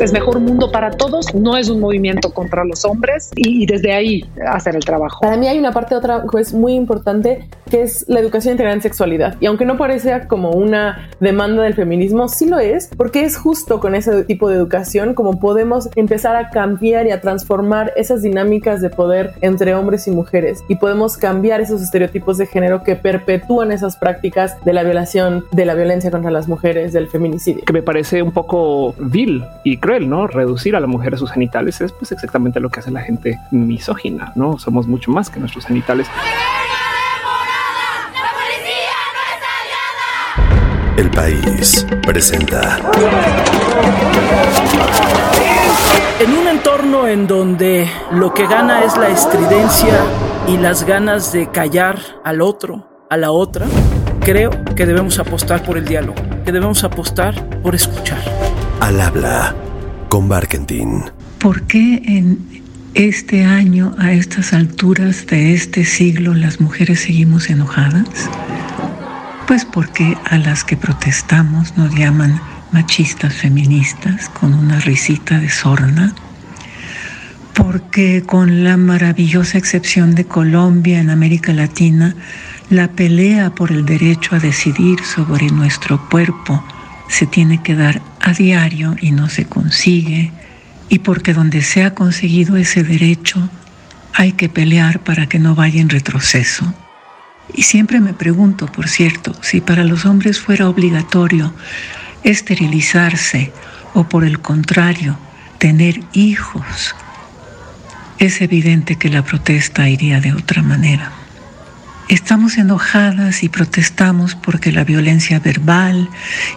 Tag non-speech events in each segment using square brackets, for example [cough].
es mejor mundo para todos, no es un movimiento contra los hombres y, desde ahí hacer el trabajo. Para mí hay una parte otra pues muy importante que es la educación integral en sexualidad y aunque no parezca como una demanda del feminismo, sí lo es porque es justo con ese tipo de educación como podemos empezar a cambiar y a transformar esas dinámicas de poder entre hombres y mujeres y podemos cambiar esos estereotipos de género que perpetúan esas prácticas de la violación, de la violencia contra las mujeres, del feminicidio. Que me parece un poco vil y cruel, ¿no? Reducir a la mujer a sus genitales es pues exactamente lo que hace la gente misógina, ¿no? Somos mucho más que nuestros genitales. País presenta. En un entorno en donde lo que gana es la estridencia y las ganas de callar al otro, a la otra, creo que debemos apostar por el diálogo, que debemos apostar por escuchar. Al habla con Barkentin. ¿Por qué en este año, a estas alturas de este siglo, las mujeres seguimos enojadas? Pues porque a las que protestamos nos llaman machistas feministas con una risita de sorna, porque con la maravillosa excepción de Colombia en América Latina, la pelea por el derecho a decidir sobre nuestro cuerpo se tiene que dar a diario y no se consigue, y porque donde se ha conseguido ese derecho hay que pelear para que no vaya en retroceso. Y siempre me pregunto, por cierto, si para los hombres fuera obligatorio esterilizarse o por el contrario, tener hijos, es evidente que la protesta iría de otra manera. Estamos enojadas y protestamos porque la violencia verbal,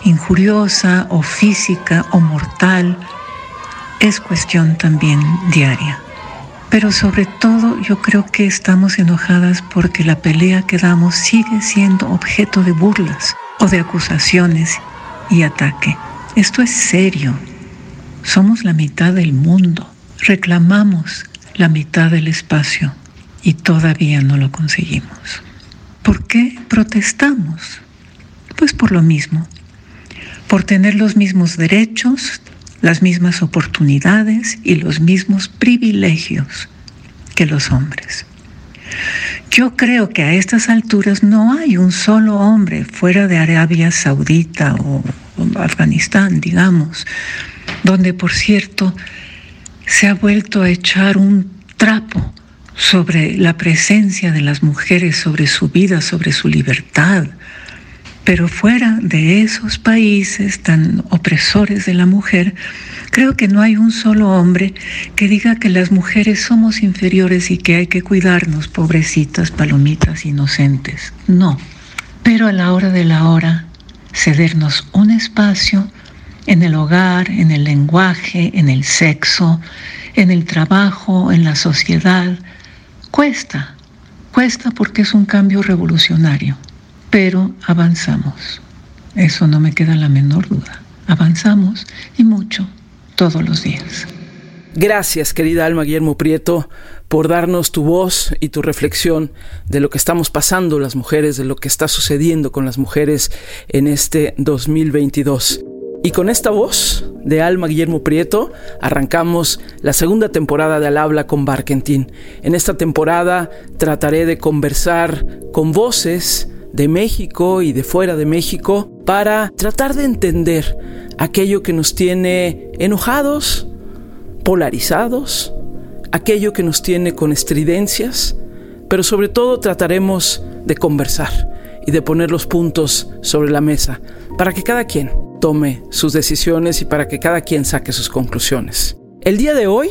injuriosa o física o mortal es cuestión también diaria. Pero sobre todo yo creo que estamos enojadas porque la pelea que damos sigue siendo objeto de burlas o de acusaciones y ataque. Esto es serio. Somos la mitad del mundo. Reclamamos la mitad del espacio y todavía no lo conseguimos. ¿Por qué protestamos? Pues por lo mismo, por tener los mismos derechos, las mismas oportunidades y los mismos privilegios que los hombres. Yo creo que a estas alturas no hay un solo hombre fuera de Arabia Saudita o, Afganistán, digamos, donde por cierto se ha vuelto a echar un trapo sobre la presencia de las mujeres, sobre su vida, sobre su libertad, pero fuera de esos países tan opresores de la mujer, creo que no hay un solo hombre que diga que las mujeres somos inferiores y que hay que cuidarnos, pobrecitas, palomitas inocentes. No. Pero a la hora de la hora, cedernos un espacio en el hogar, en el lenguaje, en el sexo, en el trabajo, en la sociedad, cuesta. Cuesta porque es un cambio revolucionario pero avanzamos. Eso no me queda la menor duda. Avanzamos y mucho todos los días. Gracias, querida Alma Guillermo Prieto, por darnos tu voz y tu reflexión de lo que estamos pasando las mujeres, de lo que está sucediendo con las mujeres en este 2022. Y con esta voz de Alma Guillermo Prieto arrancamos la segunda temporada de Al Habla con Barkentin. En esta temporada trataré de conversar con voces de México y de fuera de México para tratar de entender aquello que nos tiene enojados, polarizados, aquello que nos tiene con estridencias, pero sobre todo trataremos de conversar y de poner los puntos sobre la mesa para que cada quien tome sus decisiones y para que cada quien saque sus conclusiones. El día de hoy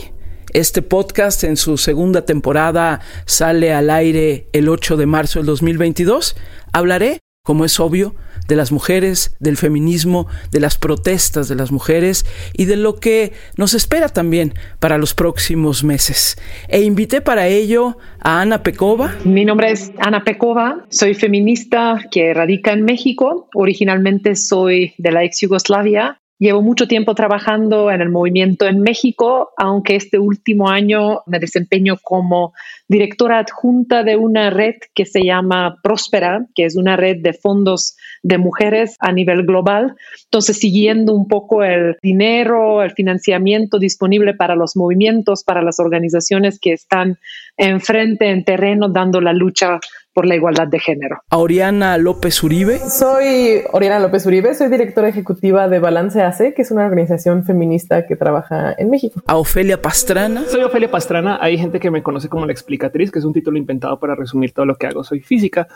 este podcast en su segunda temporada sale al aire el 8 de marzo del 2022. Hablaré, como es obvio, de las mujeres, del feminismo, de las protestas de las mujeres y de lo que nos espera también para los próximos meses. E invité para ello a Ana Pekova. Mi nombre es Ana Pekova, soy feminista que radica en México. Originalmente soy de la ex Yugoslavia Llevo mucho tiempo trabajando en el movimiento en México, aunque este último año me desempeño como directora adjunta de una red que se llama Próspera, que es una red de fondos de mujeres a nivel global. Entonces, siguiendo un poco el dinero, el financiamiento disponible para los movimientos, para las organizaciones que están enfrente en terreno dando la lucha por la igualdad de género. A Oriana López Uribe. Soy Oriana López Uribe, soy directora ejecutiva de Balance AC, que es una organización feminista que trabaja en México. A Ofelia Pastrana. Soy Ofelia Pastrana. Hay gente que me conoce como la explicatriz, que es un título inventado para resumir todo lo que hago. Soy física,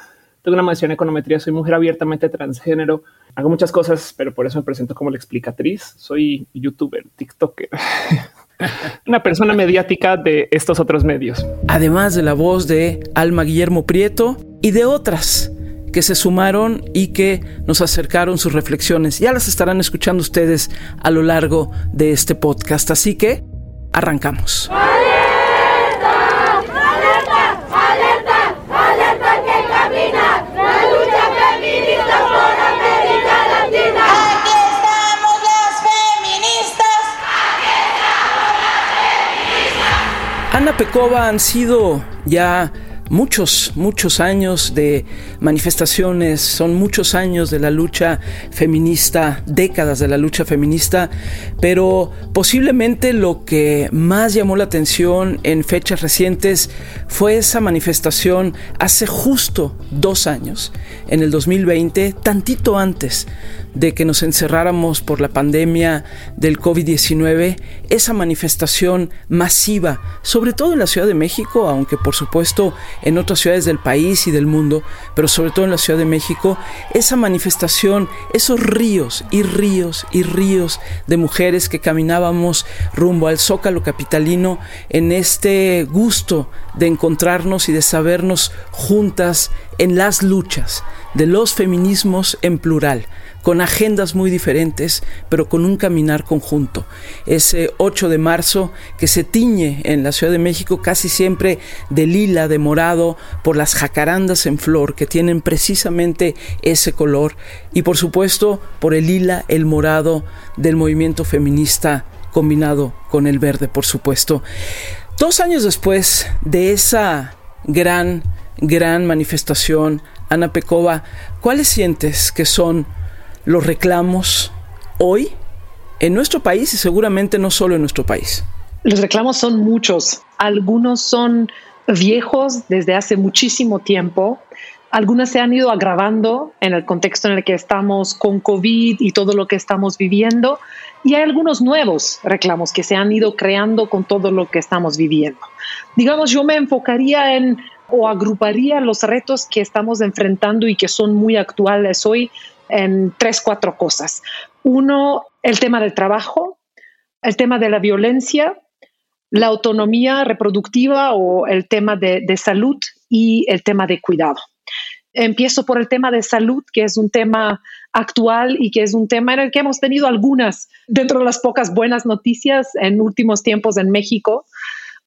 tengo una maestría en econometría, soy mujer abiertamente transgénero, hago muchas cosas, pero por eso me presento como la explicatriz. Soy youtuber, tiktoker. [laughs] [laughs] una persona mediática de estos otros medios. Además de la voz de Alma Guillermo Prieto y de otras que se sumaron y que nos acercaron sus reflexiones. Ya las estarán escuchando ustedes a lo largo de este podcast. Así que arrancamos. Ana Pecova han sido ya muchos, muchos años de manifestaciones, son muchos años de la lucha feminista, décadas de la lucha feminista, pero posiblemente lo que más llamó la atención en fechas recientes fue esa manifestación hace justo dos años, en el 2020, tantito antes de que nos encerráramos por la pandemia del COVID-19, esa manifestación masiva, sobre todo en la Ciudad de México, aunque por supuesto en otras ciudades del país y del mundo, pero sobre todo en la Ciudad de México, esa manifestación, esos ríos y ríos y ríos de mujeres que caminábamos rumbo al zócalo capitalino en este gusto de encontrarnos y de sabernos juntas en las luchas de los feminismos en plural con agendas muy diferentes, pero con un caminar conjunto. Ese 8 de marzo que se tiñe en la Ciudad de México casi siempre de lila, de morado, por las jacarandas en flor que tienen precisamente ese color y por supuesto por el lila, el morado del movimiento feminista combinado con el verde, por supuesto. Dos años después de esa gran, gran manifestación, Ana Pecova, ¿cuáles sientes que son los reclamos hoy en nuestro país y seguramente no solo en nuestro país? Los reclamos son muchos. Algunos son viejos desde hace muchísimo tiempo. Algunas se han ido agravando en el contexto en el que estamos con COVID y todo lo que estamos viviendo. Y hay algunos nuevos reclamos que se han ido creando con todo lo que estamos viviendo. Digamos, yo me enfocaría en o agruparía los retos que estamos enfrentando y que son muy actuales hoy en tres, cuatro cosas. Uno, el tema del trabajo, el tema de la violencia, la autonomía reproductiva o el tema de, salud y el tema de cuidado. Empiezo por el tema de salud, que es un tema actual y que es un tema en el que hemos tenido algunas, dentro de las pocas buenas noticias en últimos tiempos en México.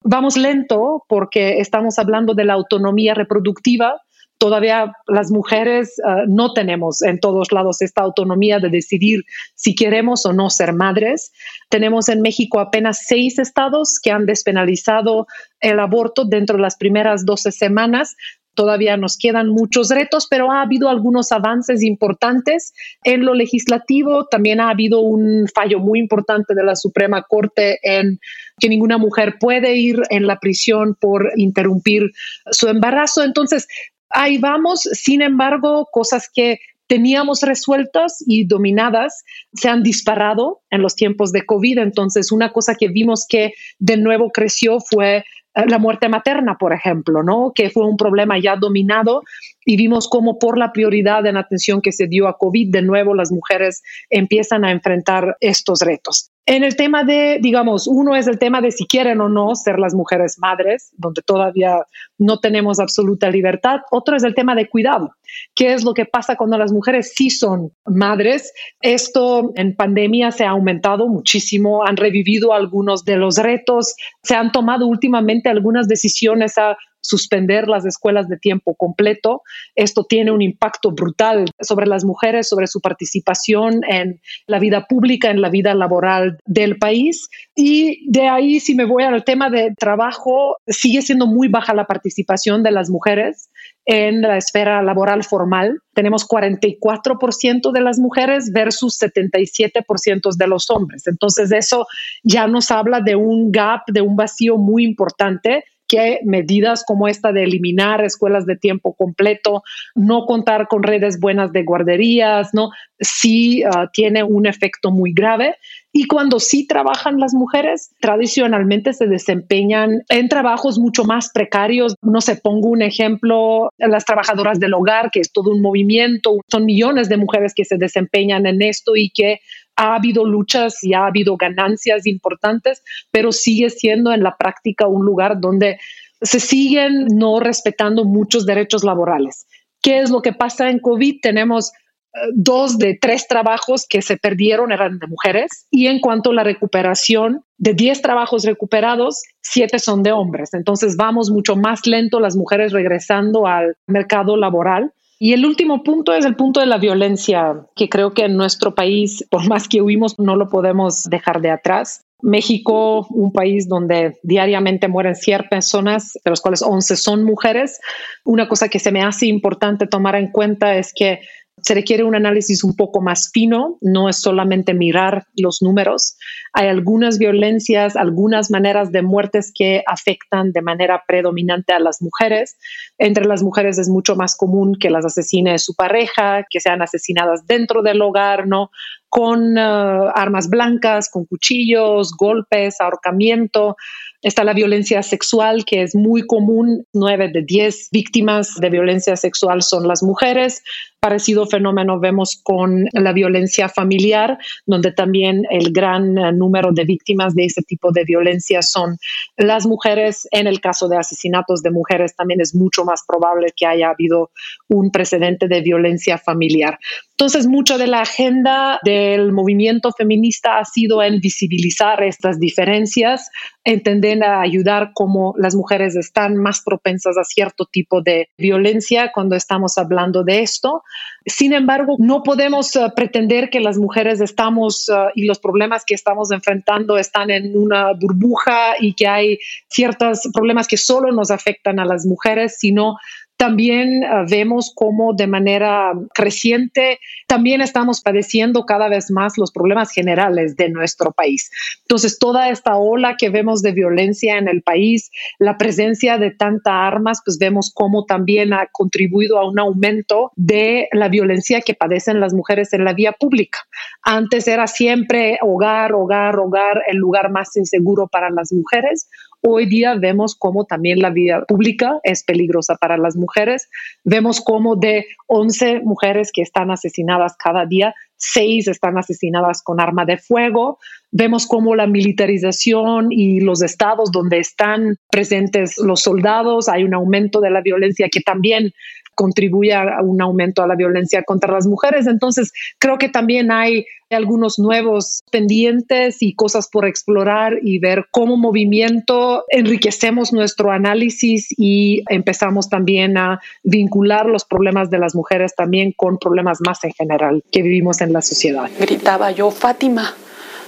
Vamos lento porque estamos hablando de la autonomía reproductiva, todavía las mujeres eh, no tenemos en todos lados esta autonomía de decidir si queremos o no ser madres. Tenemos en México apenas seis estados que han despenalizado el aborto dentro de las primeras 12 semanas. Todavía nos quedan muchos retos, pero ha habido algunos avances importantes en lo legislativo. También ha habido un fallo muy importante de la Suprema Corte en que ninguna mujer puede ir en la prisión por interrumpir su embarazo. Entonces, ahí vamos. Sin embargo, cosas que teníamos resueltas y dominadas se han disparado en los tiempos de COVID. Entonces, una cosa que vimos que de nuevo creció fue eh, la muerte materna, por ejemplo, ¿no? Que fue un problema ya dominado y vimos cómo por la prioridad en atención que se dio a COVID, de nuevo las mujeres empiezan a enfrentar estos retos. En el tema de, digamos, uno es el tema de si quieren o no ser las mujeres madres, donde todavía no tenemos absoluta libertad. Otro es el tema de cuidado. ¿Qué es lo que pasa cuando las mujeres sí son madres? Esto en pandemia se ha aumentado muchísimo, han revivido algunos de los retos, se han tomado últimamente algunas decisiones a suspender las escuelas de tiempo completo. Esto tiene un impacto brutal sobre las mujeres, sobre su participación en la vida pública, en la vida laboral del país. Y de ahí, si me voy al tema de trabajo, sigue siendo muy baja la participación de las mujeres en la esfera laboral formal. Tenemos 44% de las mujeres versus 77% de los hombres. Entonces eso ya nos habla de un gap, de un vacío muy importante que medidas como esta de eliminar escuelas de tiempo completo, no contar con redes buenas de guarderías, ¿no? Sí ah, tiene un efecto muy grave. Y cuando sí trabajan las mujeres, tradicionalmente se desempeñan en trabajos mucho más precarios. No sé, pongo un ejemplo, las trabajadoras del hogar, que es todo un movimiento, son millones de mujeres que se desempeñan en esto y que ha habido luchas y ha habido ganancias importantes, pero sigue siendo en la práctica un lugar donde se siguen no respetando muchos derechos laborales. ¿Qué es lo que pasa en COVID? Tenemos eh, dos de tres trabajos que se perdieron eran de mujeres y en cuanto a la recuperación, de diez trabajos recuperados, siete son de hombres. Entonces vamos mucho más lento las mujeres regresando al mercado laboral y el último punto es el punto de la violencia, que creo que en nuestro país, por más que huimos, no lo podemos dejar de atrás. México, un país donde diariamente mueren 100 personas, de las cuales 11 son mujeres. Una cosa que se me hace importante tomar en cuenta es que se requiere un análisis un poco más fino, no es solamente mirar los números. Hay algunas violencias, algunas maneras de muertes que afectan de manera predominante a las mujeres. Entre las mujeres es mucho más común que las asesine su pareja, que sean asesinadas dentro del hogar, ¿no? Con eh, armas blancas, con cuchillos, golpes, ahorcamiento. Está la violencia sexual, que es muy común. Nueve de diez víctimas de violencia sexual son las mujeres. Parecido fenómeno vemos con la violencia familiar, donde también el gran eh, número de víctimas de ese tipo de violencia son las mujeres. En el caso de asesinatos de mujeres también es mucho más probable que haya habido un precedente de violencia familiar. Entonces, mucho de la agenda del movimiento feminista ha sido en visibilizar estas diferencias, entender, a ayudar cómo las mujeres están más propensas a cierto tipo de violencia cuando estamos hablando de esto. Sin embargo, no podemos uh, pretender que las mujeres estamos uh, y los problemas que estamos enfrentando están en una burbuja y que hay ciertos problemas que solo nos afectan a las mujeres, sino también uh, vemos cómo de manera creciente también estamos padeciendo cada vez más los problemas generales de nuestro país. Entonces, toda esta ola que vemos de violencia en el país, la presencia de tantas armas, pues vemos cómo también ha contribuido a un aumento de la violencia que padecen las mujeres en la vía pública. Antes era siempre hogar, hogar, hogar, el lugar más inseguro para las mujeres. Hoy día vemos cómo también la vía pública es peligrosa para las mujeres. Vemos cómo de 11 mujeres que están asesinadas cada día, 6 están asesinadas con arma de fuego. Vemos cómo la militarización y los estados donde están presentes los soldados, hay un aumento de la violencia que también contribuye a un aumento a la violencia contra las mujeres. Entonces, creo que también hay algunos nuevos pendientes y cosas por explorar y ver cómo movimiento enriquecemos nuestro análisis y empezamos también a vincular los problemas de las mujeres también con problemas más en general que vivimos en la sociedad. Gritaba yo, Fátima,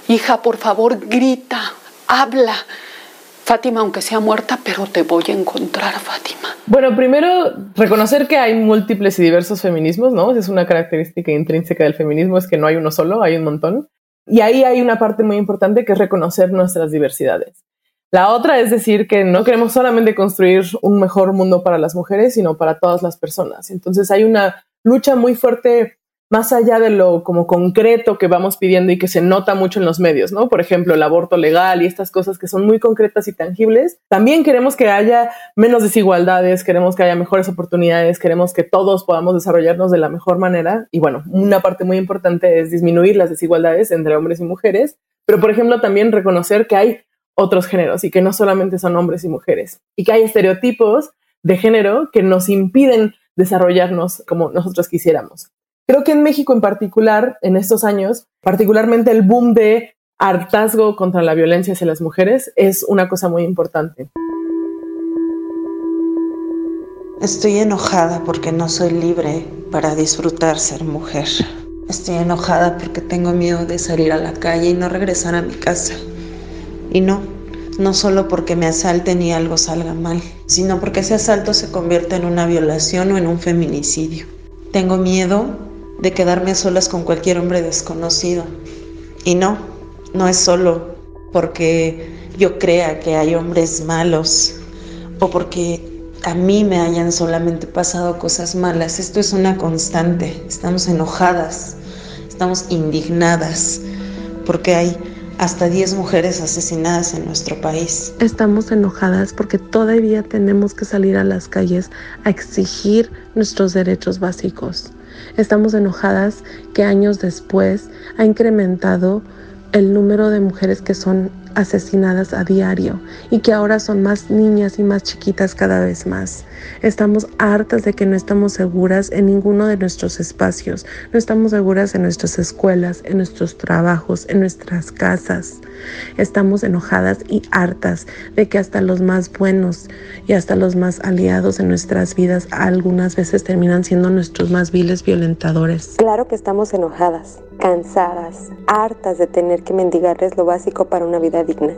hija, por favor, grita, habla Fátima, aunque sea muerta, pero te voy a encontrar, Fátima. Bueno, primero, reconocer que hay múltiples y diversos feminismos, ¿no? Es una característica intrínseca del feminismo, es que no hay uno solo, hay un montón. Y ahí hay una parte muy importante que es reconocer nuestras diversidades. La otra es decir que no queremos solamente construir un mejor mundo para las mujeres, sino para todas las personas. Entonces hay una lucha muy fuerte más allá de lo como concreto que vamos pidiendo y que se nota mucho en los medios, ¿no? Por ejemplo, el aborto legal y estas cosas que son muy concretas y tangibles. También queremos que haya menos desigualdades, queremos que haya mejores oportunidades, queremos que todos podamos desarrollarnos de la mejor manera. Y bueno, una parte muy importante es disminuir las desigualdades entre hombres y mujeres, pero por ejemplo también reconocer que hay otros géneros y que no solamente son hombres y mujeres y que hay estereotipos de género que nos impiden desarrollarnos como nosotros quisiéramos. Creo que en México en particular, en estos años, particularmente el boom de hartazgo contra la violencia hacia las mujeres es una cosa muy importante. Estoy enojada porque no soy libre para disfrutar ser mujer. Estoy enojada porque tengo miedo de salir a la calle y no regresar a mi casa. Y no, no solo porque me asalten y algo salga mal, sino porque ese asalto se convierta en una violación o en un feminicidio. Tengo miedo de quedarme a solas con cualquier hombre desconocido. Y no, no es solo porque yo crea que hay hombres malos o porque a mí me hayan solamente pasado cosas malas. Esto es una constante. Estamos enojadas, estamos indignadas, porque hay hasta 10 mujeres asesinadas en nuestro país. Estamos enojadas porque todavía tenemos que salir a las calles a exigir nuestros derechos básicos. Estamos enojadas que años después ha incrementado el número de mujeres que son asesinadas a diario y que ahora son más niñas y más chiquitas cada vez más. Estamos hartas de que no estamos seguras en ninguno de nuestros espacios, no estamos seguras en nuestras escuelas, en nuestros trabajos, en nuestras casas. Estamos enojadas y hartas de que hasta los más buenos y hasta los más aliados en nuestras vidas algunas veces terminan siendo nuestros más viles violentadores. Claro que estamos enojadas, cansadas, hartas de tener que mendigarles lo básico para una vida digna,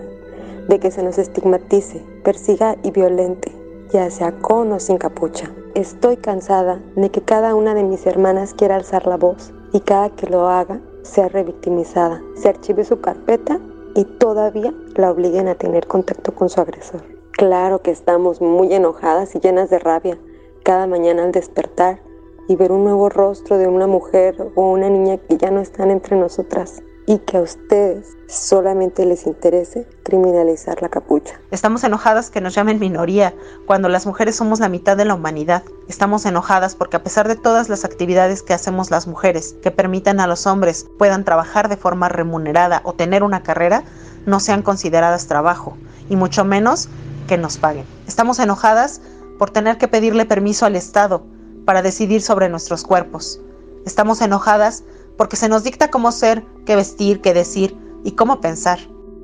de que se nos estigmatice, persiga y violente, ya sea con o sin capucha. Estoy cansada de que cada una de mis hermanas quiera alzar la voz y cada que lo haga sea revictimizada, se archive su carpeta y todavía la obliguen a tener contacto con su agresor. Claro que estamos muy enojadas y llenas de rabia cada mañana al despertar y ver un nuevo rostro de una mujer o una niña que ya no están entre nosotras y que a ustedes solamente les interese criminalizar la capucha. Estamos enojadas que nos llamen minoría cuando las mujeres somos la mitad de la humanidad. Estamos enojadas porque a pesar de todas las actividades que hacemos las mujeres que permitan a los hombres puedan trabajar de forma remunerada o tener una carrera, no sean consideradas trabajo y mucho menos que nos paguen. Estamos enojadas por tener que pedirle permiso al Estado para decidir sobre nuestros cuerpos. Estamos enojadas porque se nos dicta cómo ser, qué vestir, qué decir y cómo pensar,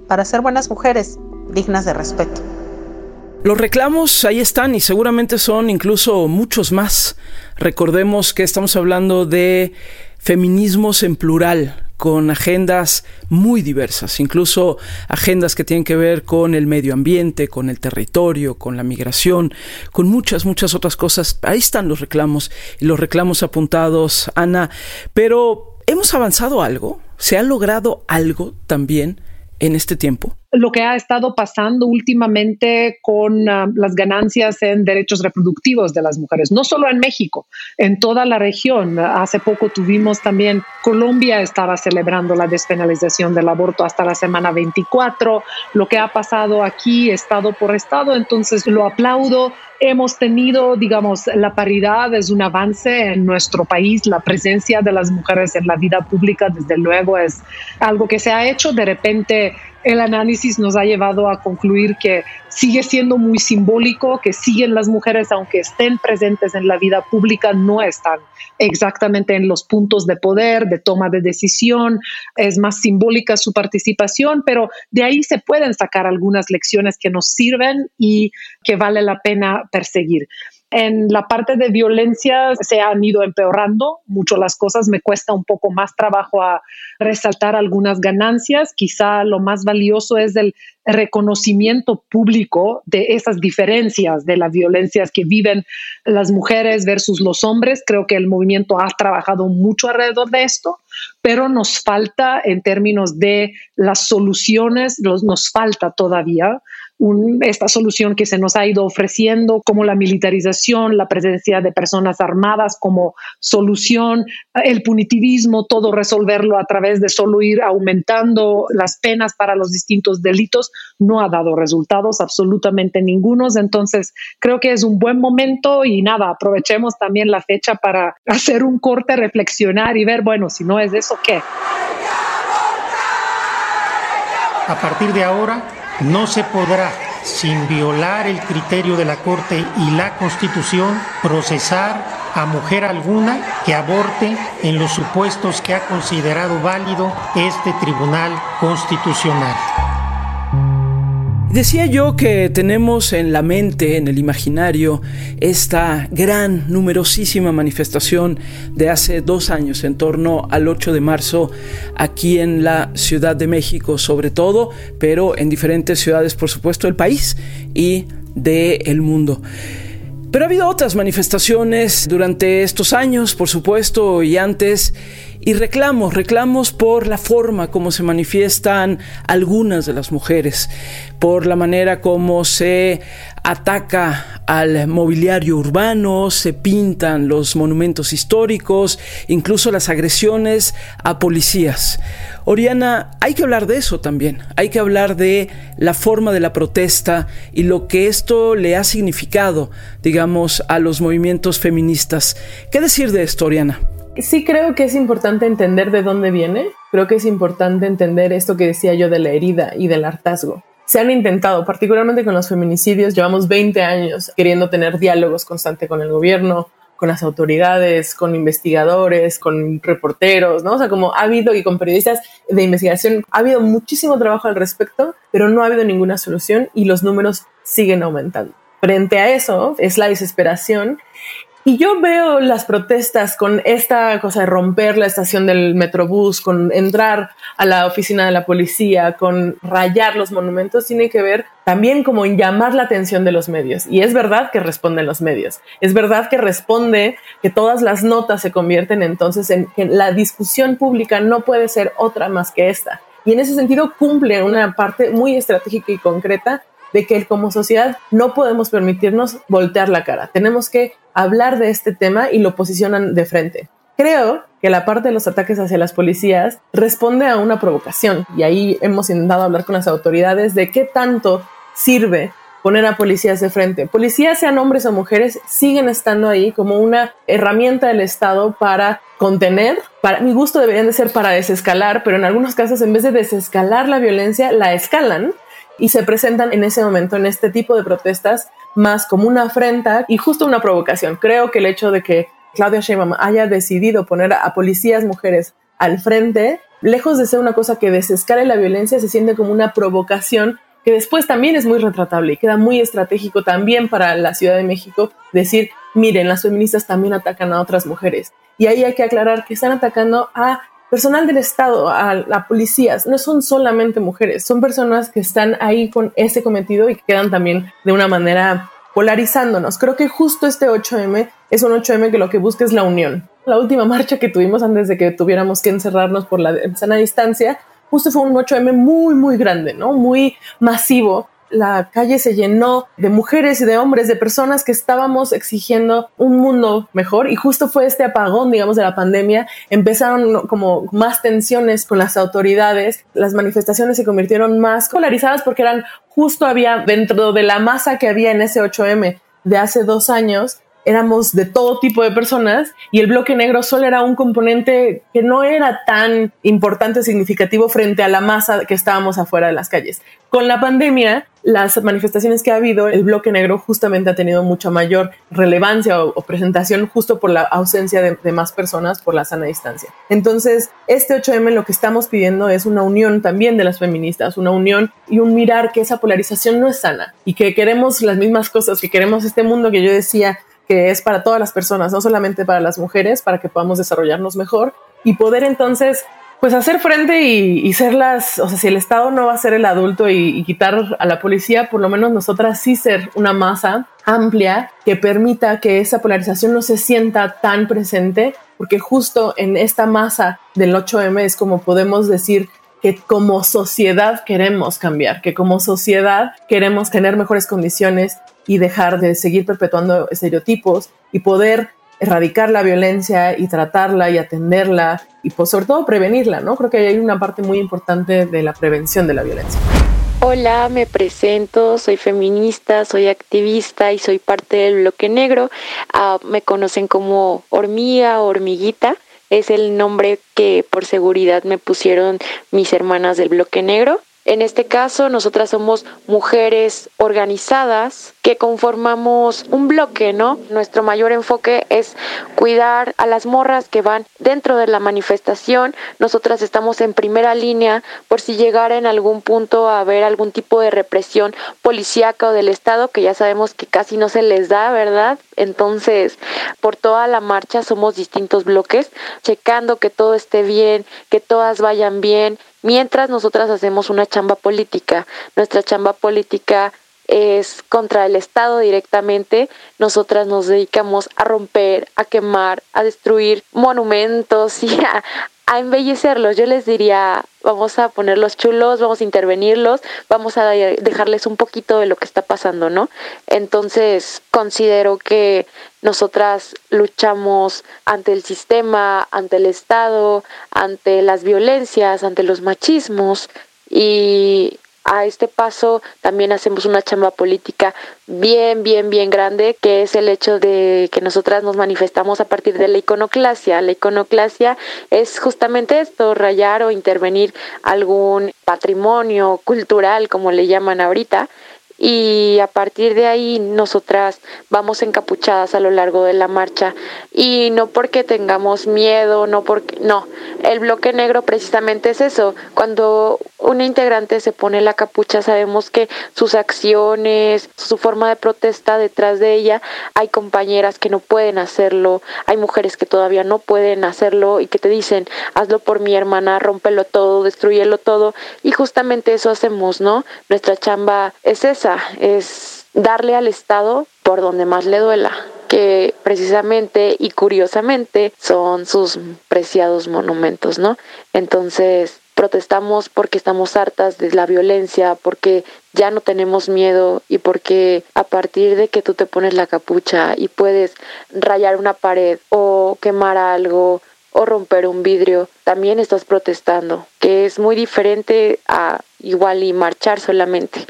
para ser buenas mujeres, dignas de respeto. Los reclamos ahí están y seguramente son incluso muchos más. Recordemos que estamos hablando de feminismos en plural, con agendas muy diversas, incluso agendas que tienen que ver con el medio ambiente, con el territorio, con la migración, con muchas, muchas otras cosas. Ahí están los reclamos y los reclamos apuntados, Ana. Pero ¿Hemos avanzado algo? ¿Se ha logrado algo también en este tiempo? Lo que ha estado pasando últimamente con ah, las ganancias en derechos reproductivos de las mujeres, no solo en México, en toda la región. Hace poco tuvimos también, Colombia estaba celebrando la despenalización del aborto hasta la semana 24, lo que ha pasado aquí, estado por estado, entonces lo aplaudo. Hemos tenido, digamos, la paridad es un avance en nuestro país, la presencia de las mujeres en la vida pública, desde luego, es algo que se ha hecho. De repente, el análisis nos ha llevado a concluir que sigue siendo muy simbólico, que siguen las mujeres, aunque estén presentes en la vida pública, no están exactamente en los puntos de poder, de toma de decisión, es más simbólica su participación, pero de ahí se pueden sacar algunas lecciones que nos sirven y que vale la pena perseguir. En la parte de violencia se han ido empeorando mucho las cosas. Me cuesta un poco más trabajo a resaltar algunas ganancias. Quizá lo más valioso es el reconocimiento público de esas diferencias de las violencias que viven las mujeres versus los hombres. Creo que el movimiento ha trabajado mucho alrededor de esto, pero nos falta en términos de las soluciones, nos falta todavía esta solución que se nos ha ido ofreciendo, como la militarización, la presencia de personas armadas como solución, el punitivismo, todo resolverlo a través de solo ir aumentando las penas para los distintos delitos, no ha dado resultados absolutamente ningunos. Entonces, creo que es un buen momento y nada, aprovechemos también la fecha para hacer un corte, reflexionar y ver, bueno, si no es eso, ¿qué? A partir de ahora, no se podrá, sin violar el criterio de la Corte y la Constitución, procesar a mujer alguna que aborte en los supuestos que ha considerado válido este Tribunal Constitucional. Decía yo que tenemos en la mente, en el imaginario, esta gran, numerosísima manifestación de hace dos años en torno al 8 de marzo aquí en la Ciudad de México sobre todo, pero en diferentes ciudades por supuesto del país y del mundo. Pero ha habido otras manifestaciones durante estos años, por supuesto, y antes, y reclamos, reclamos por la forma como se manifiestan algunas de las mujeres, por la manera como se ataca al mobiliario urbano, se pintan los monumentos históricos, incluso las agresiones a policías. Oriana, hay que hablar de eso también, hay que hablar de la forma de la protesta y lo que esto le ha significado, digamos, a los movimientos feministas. ¿Qué decir de esto, Oriana? Sí creo que es importante entender de dónde viene, creo que es importante entender esto que decía yo de la herida y del hartazgo se han intentado, particularmente con los feminicidios, llevamos 20 años queriendo tener diálogos constantes con el gobierno, con las autoridades, con investigadores, con reporteros, ¿no? O sea, como ha habido y con periodistas de investigación, ha habido muchísimo trabajo al respecto, pero no ha habido ninguna solución y los números siguen aumentando. Frente a eso es la desesperación y yo veo las protestas con esta cosa de romper la estación del metrobús, con entrar a la oficina de la policía, con rayar los monumentos, tiene que ver también como en llamar la atención de los medios. Y es verdad que responden los medios. Es verdad que responde que todas las notas se convierten entonces en que la discusión pública no puede ser otra más que esta. Y en ese sentido cumple una parte muy estratégica y concreta de que como sociedad no podemos permitirnos voltear la cara. Tenemos que hablar de este tema y lo posicionan de frente. Creo que la parte de los ataques hacia las policías responde a una provocación y ahí hemos intentado hablar con las autoridades de qué tanto sirve poner a policías de frente. Policías, sean hombres o mujeres, siguen estando ahí como una herramienta del Estado para contener. Para mi gusto deberían de ser para desescalar, pero en algunos casos en vez de desescalar la violencia, la escalan y se presentan en ese momento en este tipo de protestas más como una afrenta y justo una provocación. Creo que el hecho de que Claudia Sheinbaum haya decidido poner a policías mujeres al frente, lejos de ser una cosa que desescale la violencia, se siente como una provocación que después también es muy retratable y queda muy estratégico también para la Ciudad de México decir, miren, las feministas también atacan a otras mujeres. Y ahí hay que aclarar que están atacando a personal del Estado, a la policía, no son solamente mujeres, son personas que están ahí con ese cometido y que quedan también de una manera polarizándonos. Creo que justo este 8M es un 8M que lo que busca es la unión. La última marcha que tuvimos antes de que tuviéramos que encerrarnos por la sana distancia, justo fue un 8M muy, muy grande, ¿no? Muy masivo, la calle se llenó de mujeres y de hombres, de personas que estábamos exigiendo un mundo mejor y justo fue este apagón, digamos, de la pandemia. Empezaron como más tensiones con las autoridades, las manifestaciones se convirtieron más polarizadas porque eran justo había dentro de la masa que había en ese 8M de hace dos años, éramos de todo tipo de personas y el bloque negro solo era un componente que no era tan importante o significativo frente a la masa que estábamos afuera de las calles. Con la pandemia, las manifestaciones que ha habido, el bloque negro justamente ha tenido mucha mayor relevancia o, presentación justo por la ausencia de, de, más personas por la sana distancia. Entonces, este 8M lo que estamos pidiendo es una unión también de las feministas, una unión y un mirar que esa polarización no es sana y que queremos las mismas cosas, que queremos este mundo que yo decía que es para todas las personas, no solamente para las mujeres, para que podamos desarrollarnos mejor y poder entonces pues hacer frente y, ser las, o sea, si el Estado no va a ser el adulto y, y, quitar a la policía, por lo menos nosotras sí ser una masa amplia que permita que esa polarización no se sienta tan presente, porque justo en esta masa del 8M es como podemos decir que como sociedad queremos cambiar, que como sociedad queremos tener mejores condiciones y dejar de seguir perpetuando estereotipos y poder erradicar la violencia y tratarla y atenderla y pues, sobre todo prevenirla, ¿no? Creo que hay una parte muy importante de la prevención de la violencia. Hola, me presento, soy feminista, soy activista y soy parte del bloque negro. Uh, me conocen como hormiga o hormiguita. Es el nombre que por seguridad me pusieron mis hermanas del bloque negro. En este caso, nosotras somos mujeres organizadas que conformamos un bloque, ¿no? Nuestro mayor enfoque es cuidar a las morras que van dentro de la manifestación. Nosotras estamos en primera línea por si llegara en algún punto a haber algún tipo de represión policíaca o del Estado, que ya sabemos que casi no se les da, ¿verdad? Entonces, por toda la marcha somos distintos bloques, checando que todo esté bien, que todas vayan bien, mientras nosotras hacemos una chamba política. Nuestra chamba política es contra el Estado directamente. Nosotras nos dedicamos a romper, a quemar, a destruir monumentos [laughs] y a, a embellecerlos. Yo les diría, vamos a ponerlos chulos, vamos a intervenirlos, vamos a dejarles un poquito de lo que está pasando, ¿no? Entonces, considero que nosotras luchamos ante el sistema, ante el Estado, ante las violencias, ante los machismos y a este paso también hacemos una chamba política bien, bien, bien grande, que es el hecho de que nosotras nos manifestamos a partir de la iconoclasia. La iconoclasia es justamente esto, rayar o intervenir algún patrimonio cultural, como le llaman ahorita, y a partir de ahí nosotras vamos encapuchadas a lo largo de la marcha y no porque tengamos miedo, no porque no, el bloque negro precisamente es eso, cuando una integrante se pone la capucha sabemos que sus acciones, su forma de protesta detrás de ella, hay compañeras que no pueden hacerlo, hay mujeres que todavía no pueden hacerlo y que te dicen, hazlo por mi hermana, rómpelo todo, destruyelo todo. Y justamente eso hacemos, ¿no? Nuestra chamba es esa es darle al Estado por donde más le duela que precisamente y curiosamente son sus preciados monumentos, ¿no? Entonces, protestamos porque estamos hartas de la violencia, porque ya no tenemos miedo y porque a partir de que tú te pones la capucha y puedes rayar una pared o quemar algo o romper un vidrio, también estás protestando, que es muy diferente a igual y marchar solamente,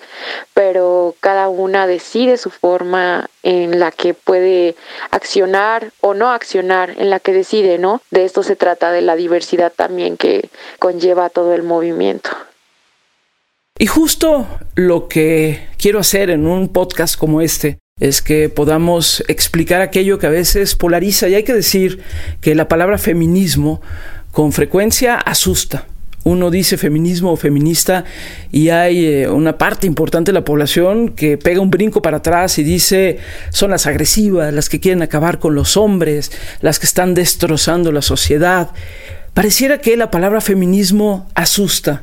pero cada una decide su forma en la que puede accionar o no accionar, en la que decide, ¿no? De esto se trata de la diversidad también que conlleva todo el movimiento. Y justo lo que quiero hacer en un podcast como este es que podamos explicar aquello que a veces polariza. Y hay que decir que la palabra feminismo con frecuencia asusta. Uno dice feminismo o feminista y hay eh, una parte importante de la población que pega un brinco para atrás y dice son las agresivas, las que quieren acabar con los hombres, las que están destrozando la sociedad. Pareciera que la palabra feminismo asusta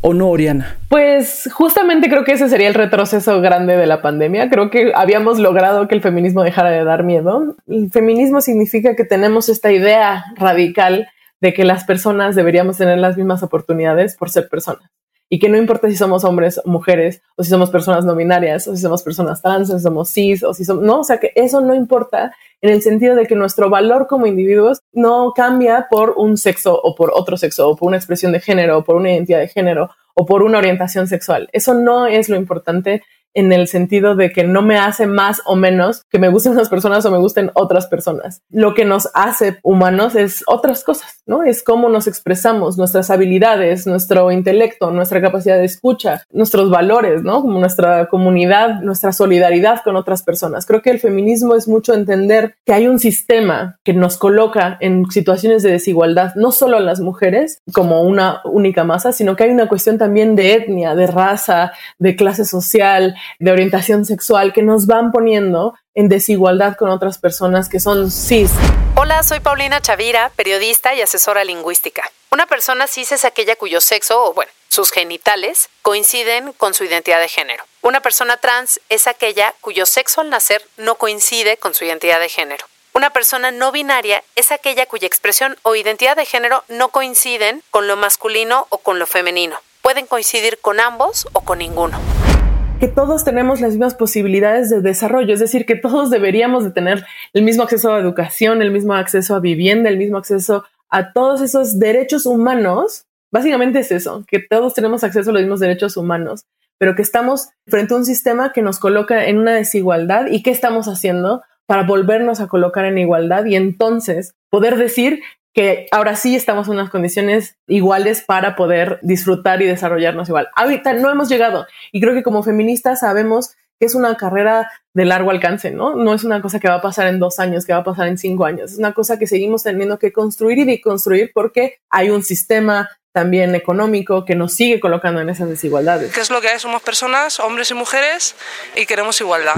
o no, Oriana? Pues justamente creo que ese sería el retroceso grande de la pandemia. Creo que habíamos logrado que el feminismo dejara de dar miedo. El feminismo significa que tenemos esta idea radical de que las personas deberíamos tener las mismas oportunidades por ser personas. Y que no importa si somos hombres o mujeres, o si somos personas no binarias, o si somos personas trans, o si somos cis, o si somos... No, o sea que eso no importa en el sentido de que nuestro valor como individuos no cambia por un sexo o por otro sexo, o por una expresión de género, o por una identidad de género, o por una orientación sexual. Eso no es lo importante en el sentido de que no me hace más o menos que me gusten unas personas o me gusten otras personas. Lo que nos hace humanos es otras cosas, ¿no? Es cómo nos expresamos, nuestras habilidades, nuestro intelecto, nuestra capacidad de escucha, nuestros valores, ¿no? Como nuestra comunidad, nuestra solidaridad con otras personas. Creo que el feminismo es mucho entender que hay un sistema que nos coloca en situaciones de desigualdad, no solo a las mujeres como una única masa, sino que hay una cuestión también de etnia, de raza, de clase social, de orientación sexual que nos van poniendo en desigualdad con otras personas que son cis. Hola, soy Paulina Chavira, periodista y asesora lingüística. Una persona cis es aquella cuyo sexo, o bueno, sus genitales, coinciden con su identidad de género. Una persona trans es aquella cuyo sexo al nacer no coincide con su identidad de género. Una persona no binaria es aquella cuya expresión o identidad de género no coinciden con lo masculino o con lo femenino. Pueden coincidir con ambos o con ninguno que todos tenemos las mismas posibilidades de desarrollo, es decir, que todos deberíamos de tener el mismo acceso a educación, el mismo acceso a vivienda, el mismo acceso a todos esos derechos humanos. Básicamente es eso, que todos tenemos acceso a los mismos derechos humanos, pero que estamos frente a un sistema que nos coloca en una desigualdad y qué estamos haciendo para volvernos a colocar en igualdad y entonces poder decir que ahora sí estamos en unas condiciones iguales para poder disfrutar y desarrollarnos igual. Ahorita no hemos llegado y creo que como feministas sabemos que es una carrera de largo alcance, ¿no? No es una cosa que va a pasar en dos años, que va a pasar en cinco años. Es una cosa que seguimos teniendo que construir y deconstruir porque hay un sistema también económico que nos sigue colocando en esas desigualdades. ¿Qué es lo que hay? Somos personas, hombres y mujeres, y queremos igualdad.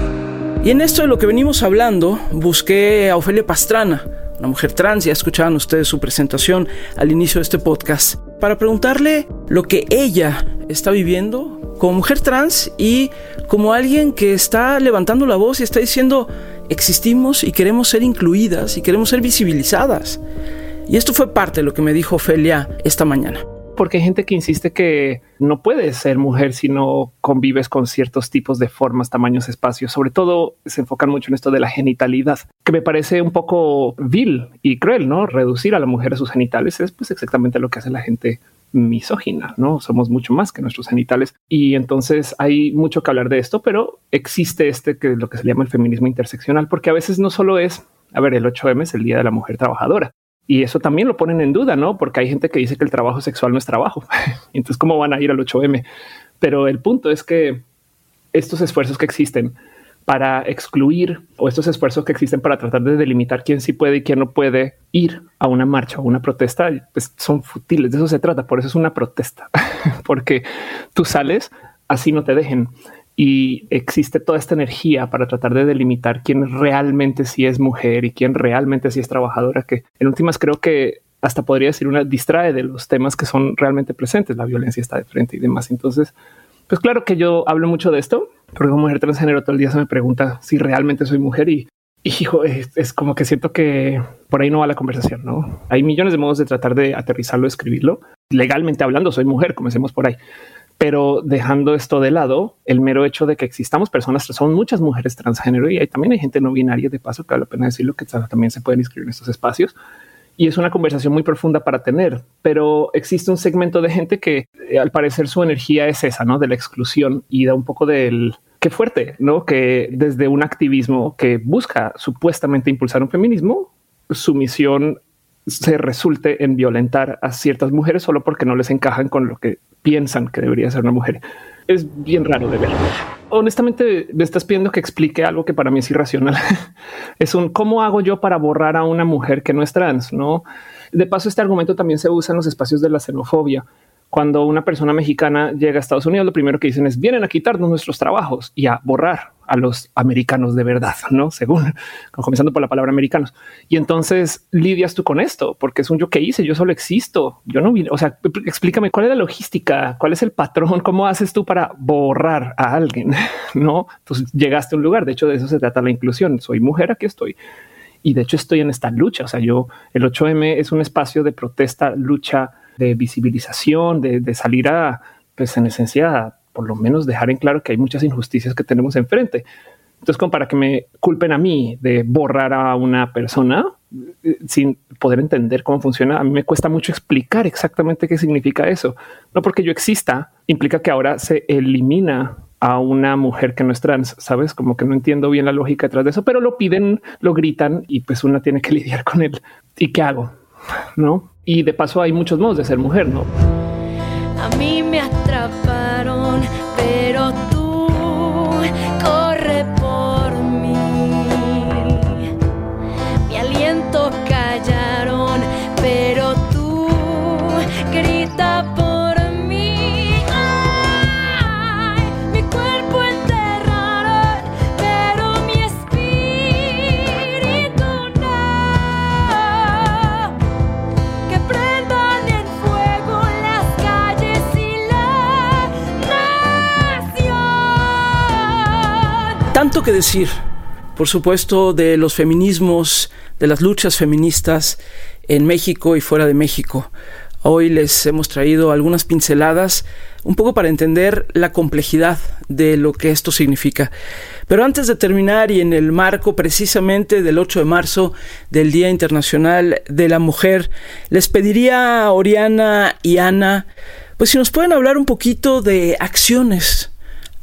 Y en esto de lo que venimos hablando, busqué a Ofelia Pastrana, una mujer trans, ya escuchaban ustedes su presentación al inicio de este podcast, para preguntarle lo que ella está viviendo como mujer trans y como alguien que está levantando la voz y está diciendo, existimos y queremos ser incluidas y queremos ser visibilizadas. Y esto fue parte de lo que me dijo Ofelia esta mañana. Porque hay gente que insiste que no puedes ser mujer si no convives con ciertos tipos de formas, tamaños, espacios. Sobre todo se enfocan mucho en esto de la genitalidad, que me parece un poco vil y cruel, ¿no? Reducir a la mujer a sus genitales es pues exactamente lo que hace la gente misógina, ¿no? Somos mucho más que nuestros genitales y entonces hay mucho que hablar de esto, pero existe este que lo que se llama el feminismo interseccional, porque a veces no solo es, a ver, el 8M es el Día de la Mujer Trabajadora y eso también lo ponen en duda, ¿no? Porque hay gente que dice que el trabajo sexual no es trabajo. [laughs] entonces, ¿cómo van a ir al 8M? Pero el punto es que estos esfuerzos que existen para excluir o estos esfuerzos que existen para tratar de delimitar quién sí puede y quién no puede ir a una marcha o una protesta, pues son futiles. De eso se trata. Por eso es una protesta, [laughs] porque tú sales así no te dejen y existe toda esta energía para tratar de delimitar quién realmente sí es mujer y quién realmente sí es trabajadora, que en últimas creo que hasta podría decir una distrae de los temas que son realmente presentes. La violencia está de frente y demás. Entonces, pues claro que yo hablo mucho de esto, porque como mujer transgénero todo el día se me pregunta si realmente soy mujer y, hijo, es, como que siento que por ahí no va la conversación, ¿no? Hay millones de modos de tratar de aterrizarlo, escribirlo. Legalmente hablando, soy mujer, comencemos por ahí. Pero dejando esto de lado, el mero hecho de que existamos personas, son muchas mujeres transgénero y hay, también hay gente no binaria de paso, que vale la pena decirlo, que también se pueden inscribir en estos espacios y es una conversación muy profunda para tener, pero existe un segmento de gente que eh, al parecer su energía es esa, ¿no? De la exclusión y da un poco del qué fuerte, ¿no? Que desde un activismo que busca supuestamente impulsar un feminismo, su misión se resulte en violentar a ciertas mujeres solo porque no les encajan con lo que piensan que debería ser una mujer. Es bien raro de ver honestamente me estás pidiendo que explique algo que para mí es irracional. [laughs] es un cómo hago yo para borrar a una mujer que no es trans, no? De paso, este argumento también se usa en los espacios de la xenofobia cuando una persona mexicana llega a Estados Unidos, lo primero que dicen es vienen a quitarnos nuestros trabajos y a borrar a los americanos de verdad, no según comenzando por la palabra americanos. Y entonces lidias tú con esto porque es un yo que hice. Yo solo existo. Yo no vine. O sea, explícame cuál es la logística, cuál es el patrón, cómo haces tú para borrar a alguien. [laughs] No, llegaste a un lugar. De hecho, de eso se trata la inclusión. Soy mujer, aquí estoy y de hecho estoy en esta lucha. O sea, yo el 8M es un espacio de protesta, lucha de visibilización, de, salir a, pues en esencia, por lo menos dejar en claro que hay muchas injusticias que tenemos enfrente. Entonces, como para que me culpen a mí de borrar a una persona eh, sin poder entender cómo funciona, a mí me cuesta mucho explicar exactamente qué significa eso. No porque yo exista, implica que ahora se elimina a una mujer que no es trans, sabes? Como que no entiendo bien la lógica detrás de eso, pero lo piden, lo gritan y pues una tiene que [laughs] lidiar con él. ¿Y qué hago? ¿No? Y de paso hay muchos modos de ser mujer, ¿no? A mí me atraparon, pero tú decir, por supuesto, de los feminismos, de las luchas feministas en México y fuera de México. Hoy les hemos traído algunas pinceladas un poco para entender la complejidad de lo que esto significa. Pero antes de terminar y en el marco precisamente del 8 de marzo del Día Internacional de la Mujer, les pediría a Oriana y Ana, pues si nos pueden hablar un poquito de acciones.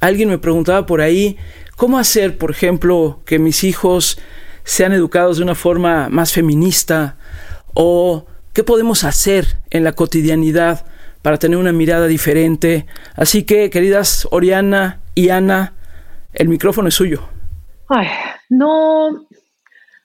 Alguien me preguntaba por ahí, ¿Cómo hacer, por ejemplo, que mis hijos sean educados de una forma más feminista o ¿Qué podemos hacer en la cotidianidad para tener una mirada diferente? Así que, queridas Oriana y Ana, el micrófono es suyo. Ay, no,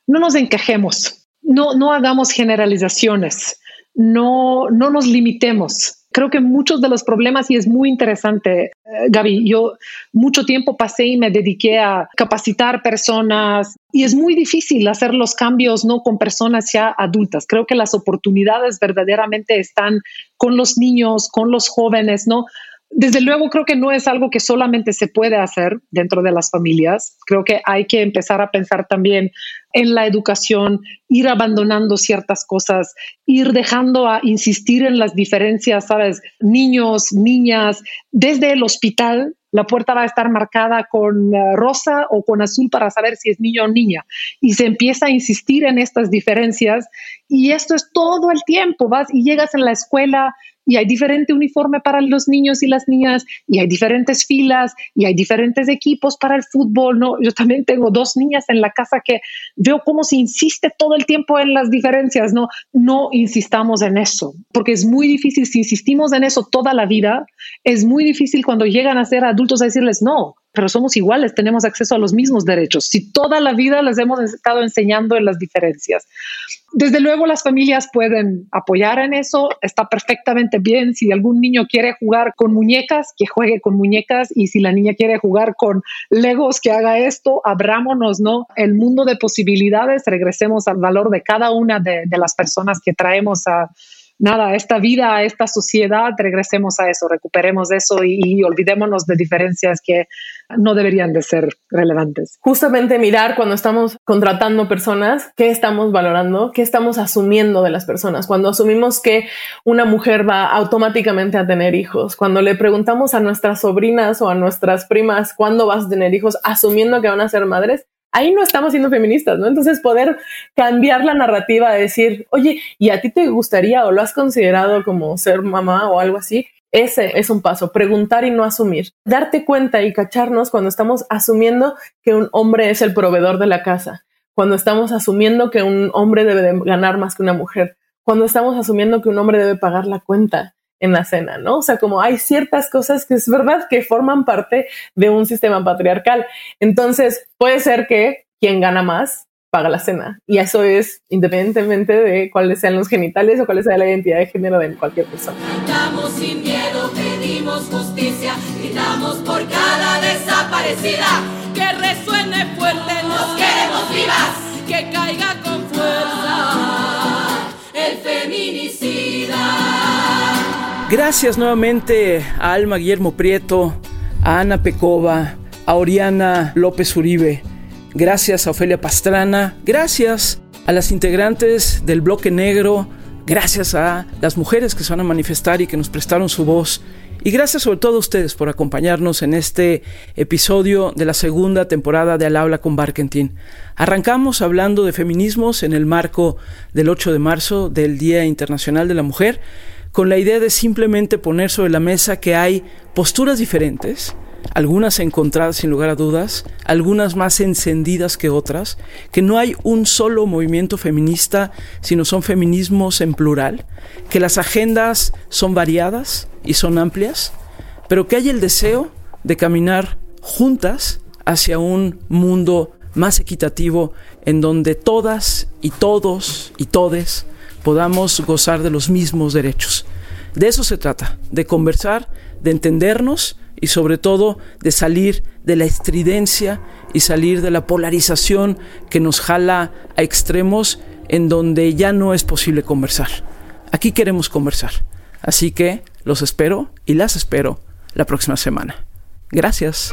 no nos encajemos, no, no hagamos generalizaciones, no, no nos limitemos. Creo que muchos de los problemas, y es muy interesante, eh, Gaby, yo mucho tiempo pasé y me dediqué a capacitar personas y es muy difícil hacer los cambios no con personas ya adultas. Creo que las oportunidades verdaderamente están con los niños, con los jóvenes, ¿no? Desde luego creo que no es algo que solamente se puede hacer dentro de las familias. Creo que hay que empezar a pensar también en la educación, ir abandonando ciertas cosas, ir dejando a insistir en las diferencias, ¿sabes? Niños, niñas, desde el hospital. La puerta va a estar marcada con eh, rosa o con azul para saber si es niño o niña. Y se empieza a insistir en estas diferencias. Y esto es todo el tiempo. Vas y llegas en la escuela y hay diferente uniforme para los niños y las niñas y hay diferentes filas y hay diferentes equipos para el fútbol, ¿no? Yo también tengo dos niñas en la casa que veo cómo se insiste todo el tiempo en las diferencias, ¿no? No insistamos en eso, porque es muy difícil si insistimos en eso toda la vida, es muy difícil cuando llegan a ser adultos decirles, no, pero somos iguales, tenemos acceso a los mismos derechos. Si toda la vida les hemos estado enseñando en las diferencias. Desde luego las familias pueden apoyar en eso, está perfectamente bien. Si algún niño quiere jugar con muñecas, que juegue con muñecas y si la niña quiere jugar con legos, que haga esto, abrámonos, ¿no? El mundo de posibilidades, regresemos al valor de cada una de, de las personas que traemos a, nada, esta vida, esta sociedad, regresemos a eso, recuperemos eso y, olvidémonos de diferencias que no deberían de ser relevantes. Justamente mirar cuando estamos contratando personas, qué estamos valorando, qué estamos asumiendo de las personas. Cuando asumimos que una mujer va automáticamente a tener hijos, cuando le preguntamos a nuestras sobrinas o a nuestras primas cuándo vas a tener hijos, asumiendo que van a ser madres, ahí no estamos siendo feministas, ¿no? Entonces poder cambiar la narrativa, de decir, oye, ¿y a ti te gustaría o lo has considerado como ser mamá o algo así? Ese es un paso, preguntar y no asumir. Darte cuenta y cacharnos cuando estamos asumiendo que un hombre es el proveedor de la casa, cuando estamos asumiendo que un hombre debe de ganar más que una mujer, cuando estamos asumiendo que un hombre debe pagar la cuenta en la cena, ¿no? O sea, como hay ciertas cosas que es verdad que forman parte de un sistema patriarcal. Entonces, puede ser que quien gana más paga la cena. Y eso es independientemente de cuáles sean los genitales o cuál sea la identidad de género de cualquier persona. Sin miedo, pedimos justicia, por cada desaparecida. Que resuene fuerte, nos queremos vivas, que Gracias nuevamente a Alma Guillermo Prieto, a Ana Pecova, a Oriana López Uribe. Gracias a Ofelia Pastrana. Gracias a las integrantes del Bloque Negro. Gracias a las mujeres que se van a manifestar y que nos prestaron su voz. Y gracias sobre todo a ustedes por acompañarnos en este episodio de la segunda temporada de Al Habla con Barkentin. Arrancamos hablando de feminismos en el marco del 8 de marzo del Día Internacional de la Mujer con la idea de simplemente poner sobre la mesa que hay posturas diferentes, algunas encontradas sin lugar a dudas, algunas más encendidas que otras, que no hay un solo movimiento feminista, sino son feminismos en plural, que las agendas son variadas y son amplias, pero que hay el deseo de caminar juntas hacia un mundo más equitativo en donde todas y todos y todes podamos gozar de los mismos derechos. De eso se trata, de conversar, de entendernos y sobre todo de salir de la estridencia y salir de la polarización que nos jala a extremos en donde ya no es posible conversar. Aquí queremos conversar. Así que los espero y las espero la próxima semana. Gracias.